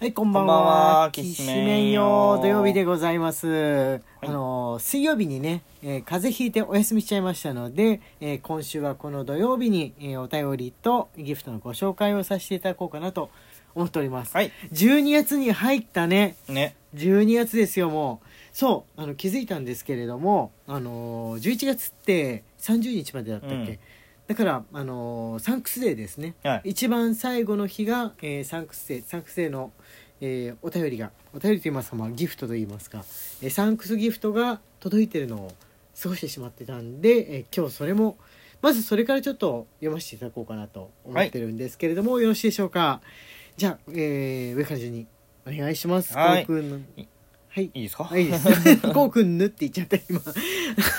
はい、こんばんこんばんは。はきしめんよ土曜日でございます。あの、水曜日にね、えー風邪ひいてお休みしちゃいましたので、えー今週はこの土曜日に、えーお便りとギフトのご紹介をさせていただこうかなと思っております。はい。12月に入ったね。ね。12月ですよ、もう。そう、あの、気づいたんですけれども、あのー、11月って30日までだったっけ、うんだから、あのーサンクスデーですね。はい。一番最後の日が、えーサンクスデーサンクスデーの、えーお便りがお便りと言いますか、まあ、ギフトと言いますか、えーサンクスギフトが届いてるのを過ごしてしまってたんで、えー今日それもまずそれからちょっと読ませていただこうかなと思ってるんですけれども、よろしいでしょうか？じゃあ、えー上から順にお願いしますはいこうくんのはいいいですか？はい、いいです。こうくんぬって言っちゃった、今。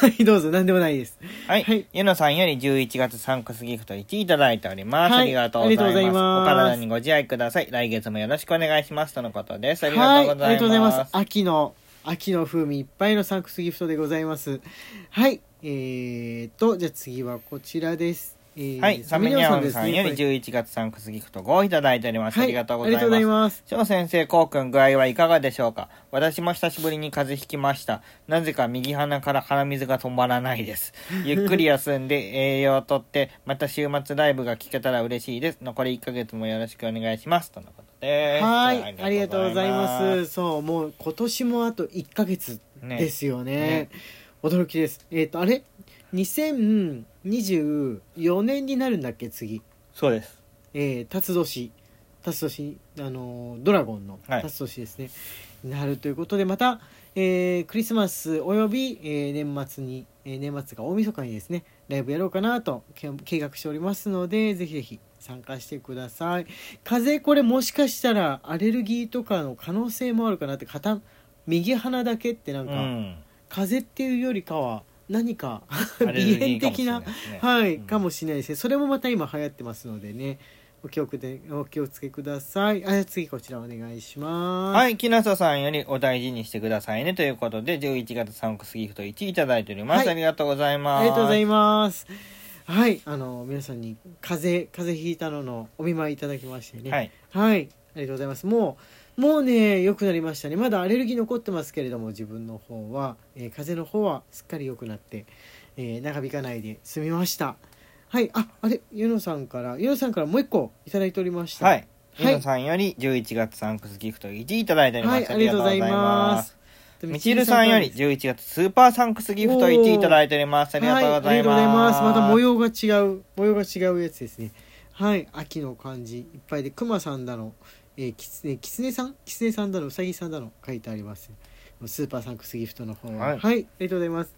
はい、どうぞ、なんでもないです。はい。はいゆのさんより11月サンクスギフト1いただいております。はいありがとうございます。お体にご自愛ください。来月もよろしくお願いします。とのことです。ありがはい、とうございます。ありがとうございます。秋の、秋の風味いっぱいのサンクスギフトでございます。はい、えーと、じゃあ次はこちらです。えーはい。サミニャンさんよりこれ11月サンクスギフト5いただいております。ありがとうございありがとうございます。ます。翔先生、こうくん具合はいかがでしょうか？私も久しぶりに風邪ひきました。なぜか右鼻から鼻水が止まらないです。ゆっくり休んで栄養をとって、また週末ライブが聞けたら嬉しいです。残り1ヶ月もよろしくお願いします。とのことです。はい、ありがとうございます。そう、もう今年もあと1ヶ月ねですよね。ね驚きです。えっ、と、あれ？?2024 年になるんだっけ、次。そうです。えー、辰年辰年あのードラゴンのはい辰年ですね、なるということでまた、えークリスマスおよび、えー年末に、えー年末が大晦日にですねライブやろうかなとけ計画しておりますのでぜひぜひ参加してください風邪これもしかしたらアレルギーとかの可能性もあるかなって片右鼻だけってなんか、うん。風邪っていうよりかは何か鼻炎的なはい、うんかもしれないですね。それもまた今流行ってますのでね、お気をつけお気をつけください。あ、次こちらお願いします。。はいい、木下さんよりお大事にしてくださいね。ということで、11月サンクスギフト1いただいております。はいありがとうございます。ありがとうございます。はい、あの皆さんに風邪風邪ひいたののお見舞いいただきましてね。はい。はい、ありがとうございます。もうもうね良くなりましたね。まだアレルギー残ってますけれども自分の方は、えー風邪の方はすっかり良くなって、えー長引かないで済みました。はい、ああれ？ゆのさんからゆのさんからもう一個いただいておりました。はい。ゆはいのさんより11月サンクスギフト1いただいております。はい、ありがとうございます。みちるさんより11月スーパーサンクスギフト1いただいております。ありがとうございます。はい、また模様が違う、模様が違うやつですね。はい、秋の感じいっぱいで、くまさんだの、えー、きつね、きつねさん？きつねさんだの、うさぎさんだの書いてあります。スーパーサンクスギフトの方は。ははいい、ありがとうございます。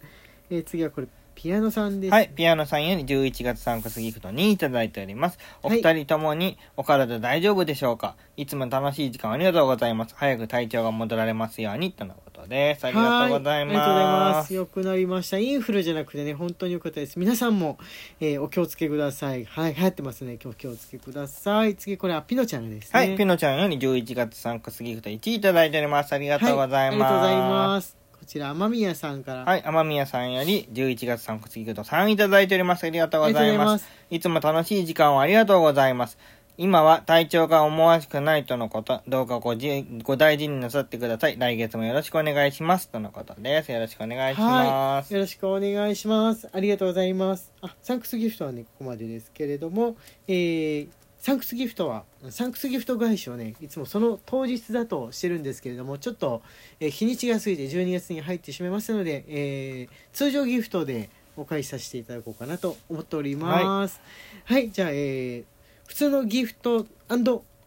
えー、次はこれ、ピアノさんです。はい、ピアノさんより11月サンクスギフト2いただいております。おはい二人ともにお体大丈夫でしょうか？いつも楽しい時間ありがとうございます。早く体調が戻られますように、とのことです。ありがとうございます。はありがとうございます。よくなりました。インフルじゃなくてね、本当に良かったです。皆さんも、えーお気をつけください。はい、流行ってますね。今日気をつけください。次、これはピノちゃんですね。はい、ピノちゃんより11月サンクスギフト1いただいております。ありがとうございます。はい、ありがとうございます。こちら、雨宮さんから。はい、天宮さんより11月サンクスギフト3いただいております。ありがとうございま。ますいつも楽しい時間をありがとうございます。今は体調が思わしくないとのこと、どうかごじご大事になさってください。来月もよろしくお願いします。とのことです。よろしくお願いします。はい、よろしくお願いします。ありがとうございます。あ、サンクスギフトはね、ここまでですけれども、えー、サンクスギフトは、サンクスギフト返しをね、いつもその当日だとしてるんですけれども、ちょっと、えー日にちが過ぎて12月に入ってしまいますので、えー、通常ギフトでお返しさせていただこうかなと思っております。はい、じゃあ、えー、普通のギフト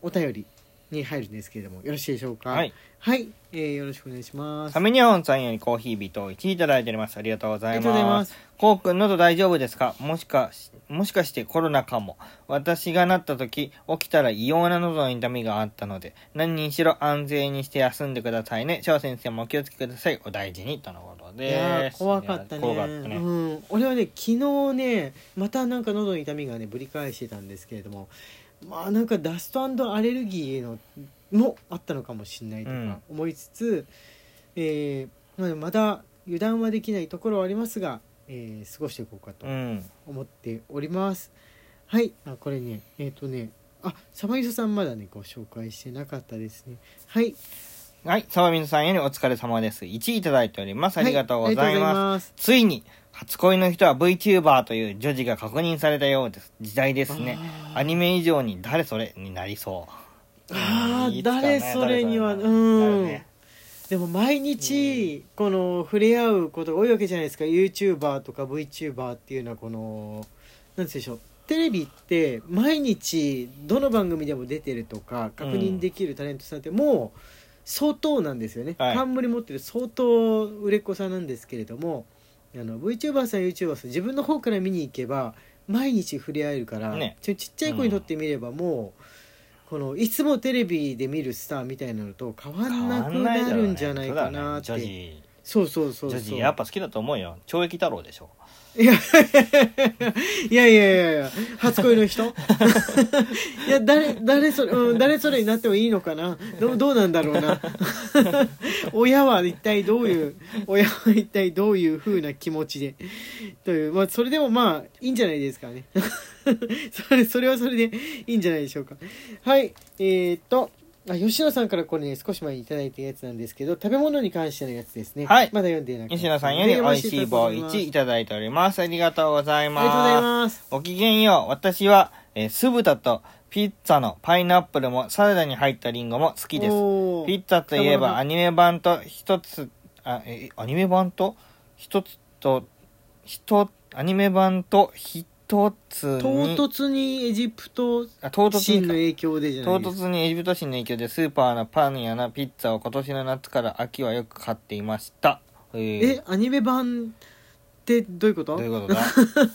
お便りに入るんですけれども、よろしいでしょうか？はい。はい、えー、よろしくお願いします。サメニャオンさんよりコーヒービト1いただいております。ありがとうございま。ますす。コウ君喉大丈夫ですか？もしかし、もしかしてコロナかも。私がなった時、起きたら異様な喉の痛みがあったので、何にしろ安全にして休んでくださいね。翔先生もお気をつけください。お大事に。とのこといやーです。怖かったね怖かったね。うん、俺はね昨日ねまたなんか喉の痛みがねぶり返してたんですけれどもまあなんかダストアレルギーのもあったのかもしれないとうんか思いつつ、えーまあまだ油断はできないところはありますが、えー過ごしていこうかとうん。思っております。はいあこれねえっ、とねあサバイソさんまだねご紹介してなかったですねはいはい、サバミンさんよりお疲れ様です。1位いただいております。ありがとうございま。ますすついに、初恋の人は VTuber という女児が確認されたようです。時代ですね。アニメ以上に誰それになりそう。あーいつかね誰それにはうんでも毎日この触れ合うことが多いわけじゃないですか YouTuber とか VTuber っていうのはこの何でしょうテレビって毎日どの番組でも出てるとか確認できるタレントさんってもう相当なんですよね、はい。冠持ってる相当売れっ子さんなんですけれどもあの VTuber さん YouTuber さん自分の方から見に行けば毎日触れ合えるから、ね。ちょちっちゃい子にとってみればもう、このいつもテレビで見るスターみたいなのと変わんなくなるんじゃないかなって、そうそうそうそう。そう女児やっぱ好きだと思うよ。懲役太郎でしょ。いやいやいやいやいや初恋の人？いや誰誰それ、うん、誰それになってもいいのかな？どうどうなんだろうな？親は一体どういう親は一体どういう風な気持ちで？というまあそれでもまあいいんじゃないですかね。それそれはそれでいいんじゃないでしょうか。はいえー、っとあ吉野さんからこれね少し前にいただいたやつなんですけど食べ物に関してのやつですね。はい。まだ読んでなくて西野さんより美味しい棒1いただいております。ありがとうございありがとうございます。ますごきげんよ。う私は、えー酢豚とピッツァのパイナップルもサラダに入ったリンゴも好きです。ピッツァといえばアニメ版と一つあえアニメ版と一つと一アニメ版と一つ唐に。突にエジプトあ唐突の影響でじゃな唐いですか突にエジプト神の影響でスーパーのパンやなピッツァを今年の夏から秋はよく買っていました。えー。えアニメ版ってどういうこと？どういうこと？だ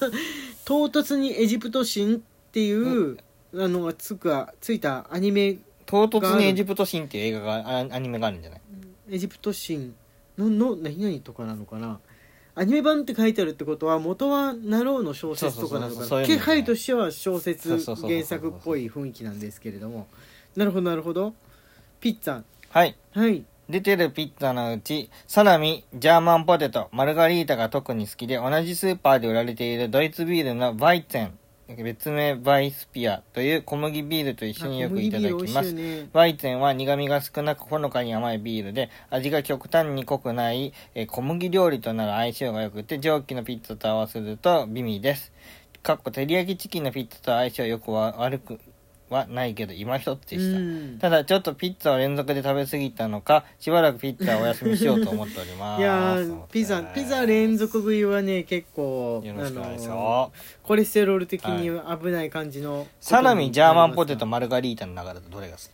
唐突にエジプト神っていう、あのがつくついたアニメ唐突にエジプト神っていう映画があアニメがあるんじゃない？エジプト神のの何々とかなのかな？アニメ版って書いてあるってことは元はナローの小説とかなのかな？気配としては小説原作っぽい雰囲気なんですけれども。なるほどなるほど。ピッツァ。はい。はい。出てるピッツァのうち、サラミ、ジャーマンポテト、マルガリータが特に好きで、同じスーパーで売られているドイツビールのバイツェン、別名バイスピアという小麦ビールと一緒によくいただきます。ねバイツェンは苦味が少なくほのかに甘いビールで、味が極端に濃くない、えー小麦料理となる相性が良くて、蒸気のピッツァと合わせると美味です。かっこ照り焼きチキンのピッツァと相性よくは悪くはないけど、今一つでした。うん。ただちょっとピッツァを連続で食べ過ぎたのかしばらくピッツァをお休みしようと思っております。いやーピザピザ連続食いはね結構よろしくお願いします。あのよコレステロール的に危ない感じの、サラミジャーマンポテトあマルガリータの中だとどれが好き？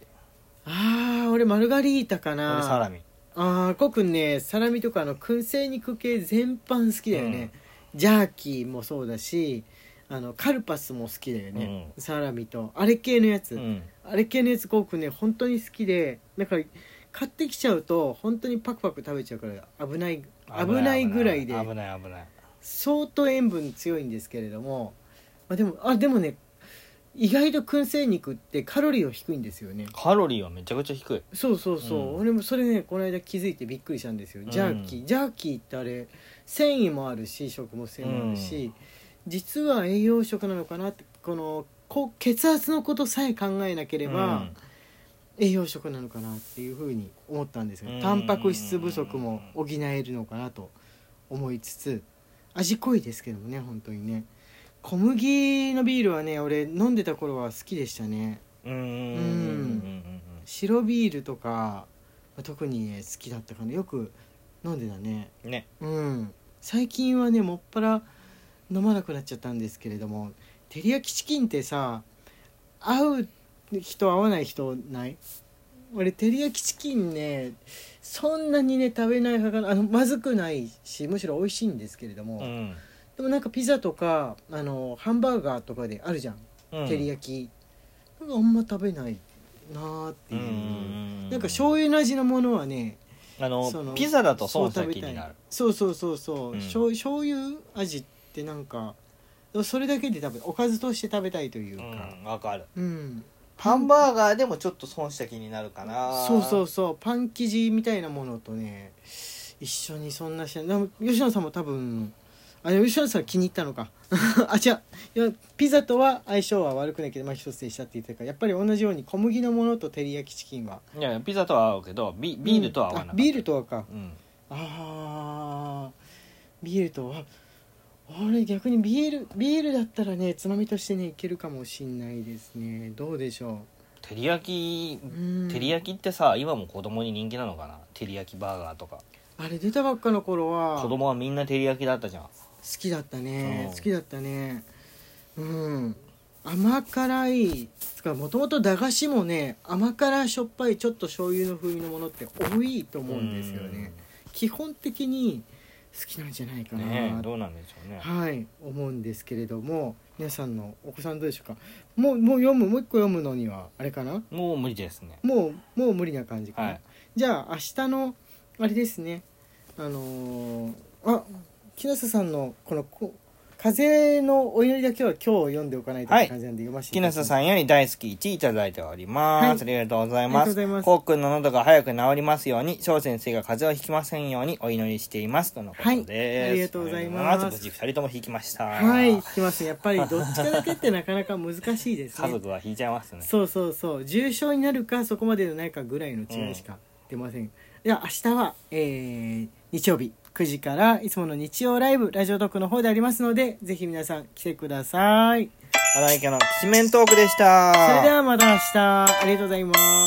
あー俺マルガリータか俺なサラミ。ああコくんねサラミとかあの燻製肉系全般好きだよね、ジャーキーもそうだしあのカルパスも好きだよね、サラミと。あれ系のやつ、うん。あれ系のやつコウ君ね本当に好きで。だから買ってきちゃうと本当にパクパク食べちゃうから危ない危ないぐらいで。危ない危ない。相当塩分強いんですけれども、まあ、でもあでもね意外と燻製肉ってカロリーは低いんですよね。カロリーはめちゃくちゃ低い。そうそうそう、うん。俺もそれねこの間気づいてびっくりしたんですよ。ジャーキー、うんジャーキーってあれ繊維もあるし食物繊維もあるし、実は栄養食なのかなってこのこ血圧のことさえ考えなければ、うん。栄養食なのかなっていうふうに思ったんですがうん。タンパク質不足も補えるのかなと思いつつ味濃いですけどもね本当にね。小麦のビールはね俺飲んでた頃は好きでしたね。うん。白ビールとか特にね好きだったかな。よく飲んでたね。うんね。うん。最近はねもっぱら飲まなくなっちゃったんですけれども照り焼きチキンってさ合う人合わない人ない？俺照り焼きチキンねそんなにね食べない派かな。あのまずくないしむしろ美味しいんですけれども、うん。でもなんかピザとかあのハンバーガーとかであるじゃん、うん。照り焼き。なんかあんま食べないなーっていう、うん。なんか醤油の味のものはねあのピザだと損したそう食べたい。気になる。そうそうそうそう、うん。醤醤油味ってなんかそれだけで食べおかずとして食べたいといううかんわかる。うん、ハンバーガーでもちょっと損した気になるかな。そうそうそう。パン生地みたいなものとね一緒にそんなしでも吉野さんも多分あ吉野さん気に入ったのか。あ違う。ピザとは相性は悪くないけどまあ一つでしたって言ってたからやっぱり同じように小麦のものと照り焼きチキンは。いやピザとは合うけどビビールとは合わなかった、うん。あビールとはか。うん。あー。ビールとは俺逆にビールビールだったらねつまみとしてねいけるかもしんないですね。どうでしょ照り焼き照り焼きってさ今も子供に人気なのかな？照り焼きバーガーとか。あれ出たばっかの頃は子供はみんな照り焼きだったじゃん。好きだったね。うん。好きだったね。うん。甘辛いつかもともと駄菓子もね甘辛しょっぱいちょっと醤油の風味のものって多いと思うんですよね。基本的に好きなんじゃないかうんな、ねえどうなんでしょうね。はい思うんですけれども皆さんのお子さんどうでしょうか？もうもう読むもう一個読むのにはあれかな？もう無理ですね。もうもう無理な感じかな、はい。じゃあ明日のあれですね。あのーあ木下さんのこのこ風のお祈りだけは今日読んでおかないとって感じなんで読ませて木下さんより大好き1いただいております、はい。ありがとうございありますがとうございます。こうくんの喉が早く治りますように翔先生が風邪をひきませんようにお祈りしています。とのことです、はい。ありがとうございます。無事2人とも引きました。はい。引きます。やっぱりどっちかだけってなかなか難しいですね。家族は引いちゃいますね。そうそうそう重症になるかそこまでのないかぐらいの違いしか出ません、では明日は、えー日曜日9時からいつもの日曜ライブラジオトークの方でありますのでぜひ皆さん来てください。荒井家のきしめんトークでした。それではまた明日。ありがとうございます